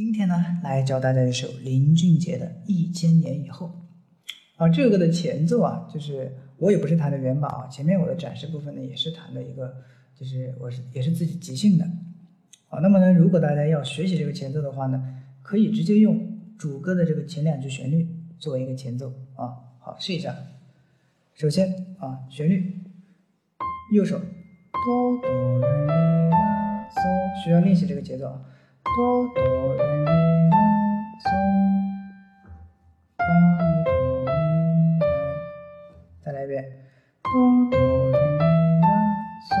今天呢，来教大家一首林俊杰的《一千年以后》啊，这个的前奏啊，就是我也不是弹的原版啊，前面我的展示部分呢，也是弹的一个，就是我是也是自己即兴的啊。那么呢，如果大家要学习这个前奏的话呢，可以直接用主歌的这个前两句旋律作为一个前奏啊。好，试一下。首先啊，旋律，右手哆哆来咪拉嗦，需要练习这个节奏啊。哆哆来咪拉嗦，发咪哆咪来，再来一遍。哆哆来咪拉嗦，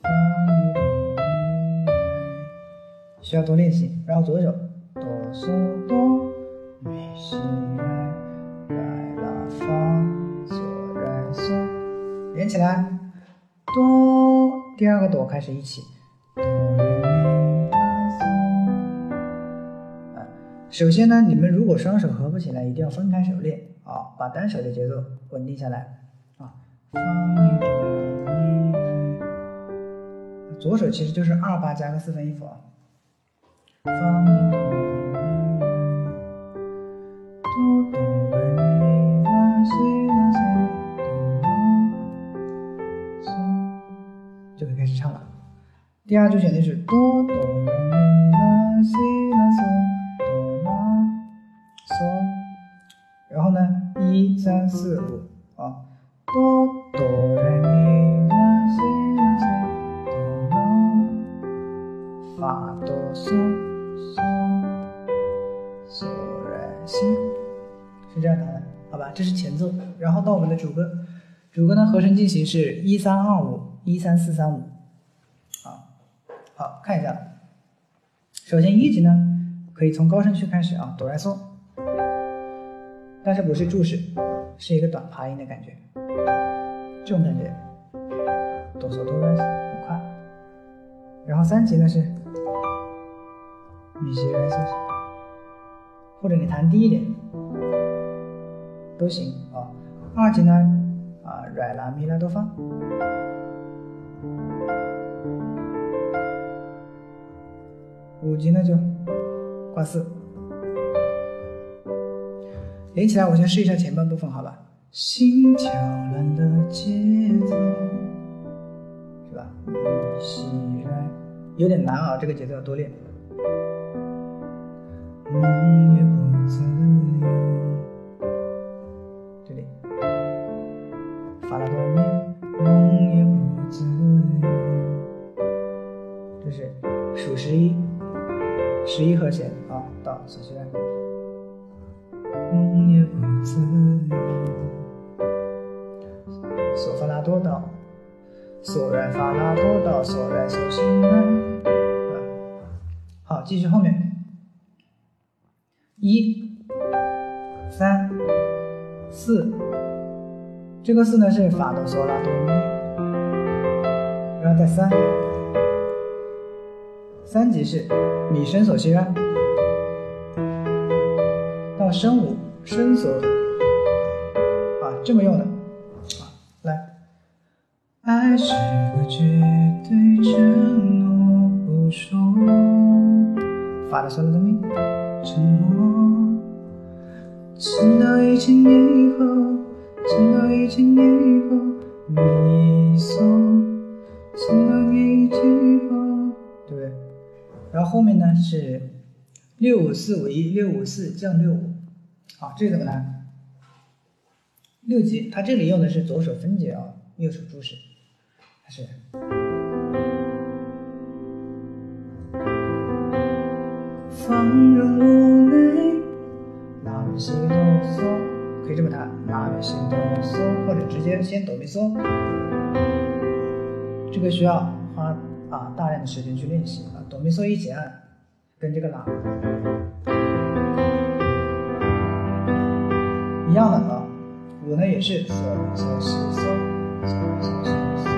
发咪哆咪来，需要多练习。然后左手哆嗦哆，咪西来，来拉发，嗦来嗦，连起来。哆，第二个哆开始一起。首先呢，你们如果双手合不起来，一定要分开手练啊，把单手的节奏稳定下来啊。左手其实就是二八加个四分音符啊。就可以开始唱了。第二句旋律是哆哆来咪发西拉嗦。然后呢一三四五啊，哆哆来咪拉西拉嗦哆拉，发哆嗦嗦嗦来西，是这样弹的，好吧？这是前奏，然后到我们的主歌，主歌呢和声进行是一三二五一三四三五，啊，好看一下，首先一级呢可以从高声区开始啊，哆来嗦。但是不是注释，是一个短爬音的感觉，这种感觉，哆嗦哆来很快。然后三级呢是咪西来嗦，或者你弹低一点都行啊。二级呢啊软拉咪拉哆发，五级呢就挂四。连起来，我先试一下前半部分，好吧？心跳乱的节奏，是吧？咪西来，有点难啊，这个节奏要多练。梦也不自由，这里，发拉哆咪，梦也不自由，这是数十一，十一和弦啊，到小西来。梦也不自由，嗦发拉哆到，嗦来发拉哆到，嗦来索西来，好，继续后面，一、三、四，这个四呢是发哆嗦拉哆咪，然后再三，三级是米升索西来，到升五。伸缩啊，这么用的啊，来。爱是个绝对承诺不说，发的嗦拉哆咪，承诺，撑到一千年以后，撑到一千年以后，咪嗦，撑到一千以后，对不对？然后后面呢是六五四五一，六五四降六五。好，这个怎么弹？六级，它这里用的是左手分解啊，右手注释，还是放任无奈，拉咪西哆嗦，可以这么弹，拉咪西哆嗦，或者直接先哆咪嗦，这个需要花啊大量的时间去练习啊，哆咪嗦一起按，跟这个拉。一样的啊，五呢也是嗦嗦西嗦，嗦嗦西嗦，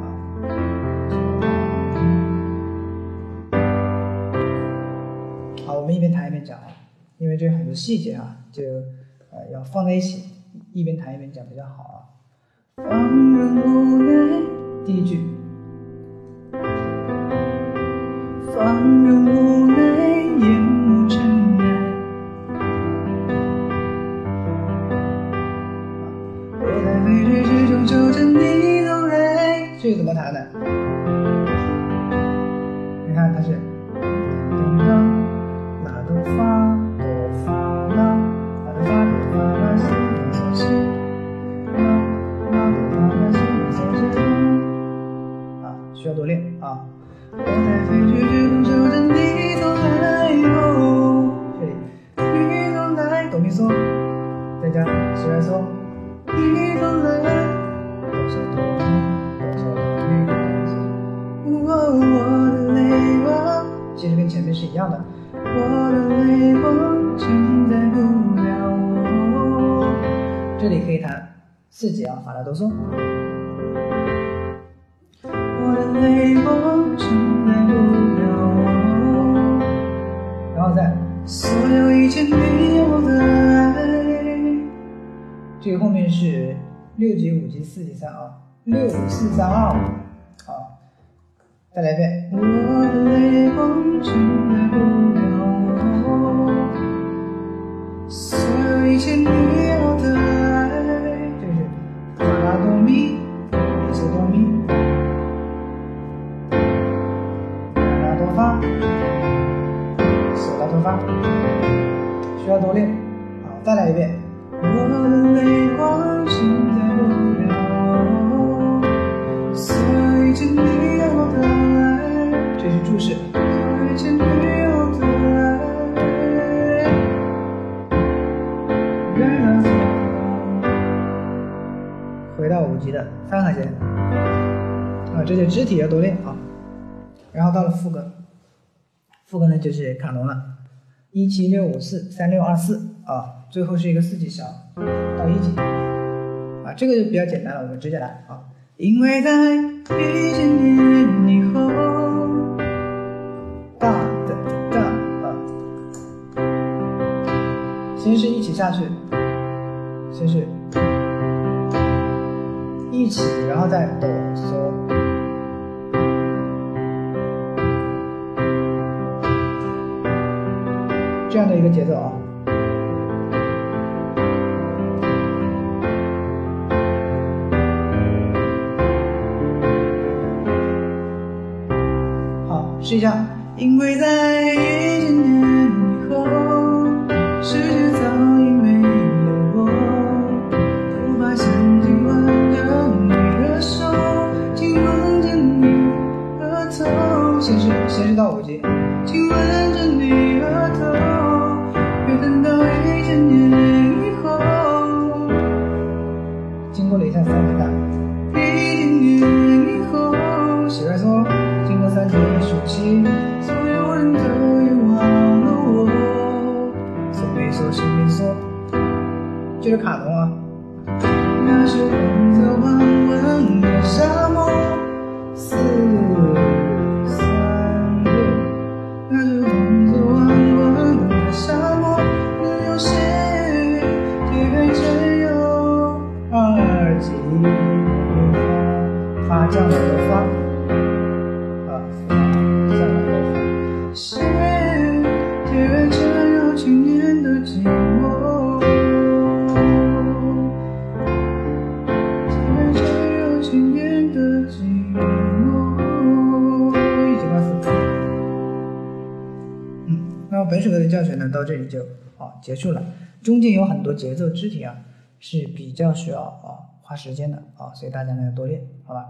啊，好，我们一边弹一边讲啊，因为这很多细节啊，就呃要放在一起，一边弹一边讲比较好啊。放任无奈，第一句。放任无练啊。这里你到来哆咪嗦，再加西来嗦，你到来哆嗦哆咪哆嗦哆咪哆嗦。哦，我的泪光，其实跟前面是一样的。这里可以弹四级啊，法拉哆嗦。在所有一切没有的爱。这个后面是六级、五级、四级、三啊，六四三二好，再来一遍。我的泪光承载不了我，所有一切回到五级的三和弦。啊，这就肢体要多练啊。然后到了副歌，副歌呢就是卡农了，一七六五四三六二四啊，最后是一个四级小到一级啊，这个就比较简单了，我们直接来啊。因为在遇见你以后，大的大啊，先是一起下去，先是一起，然后再哆嗦。这样的一个节奏啊。好，试一下。因为在接着卡农啊。那是红色黄昏的沙漠，四三六。那是红色黄昏的沙漠，能有谁推开只有二级发降了的发这有千年的寂寞。嗯，那本首歌的教学呢，到这里就啊结束了。中间有很多节奏肢体啊，是比较需要啊花时间的啊，所以大家呢要多练，好吧？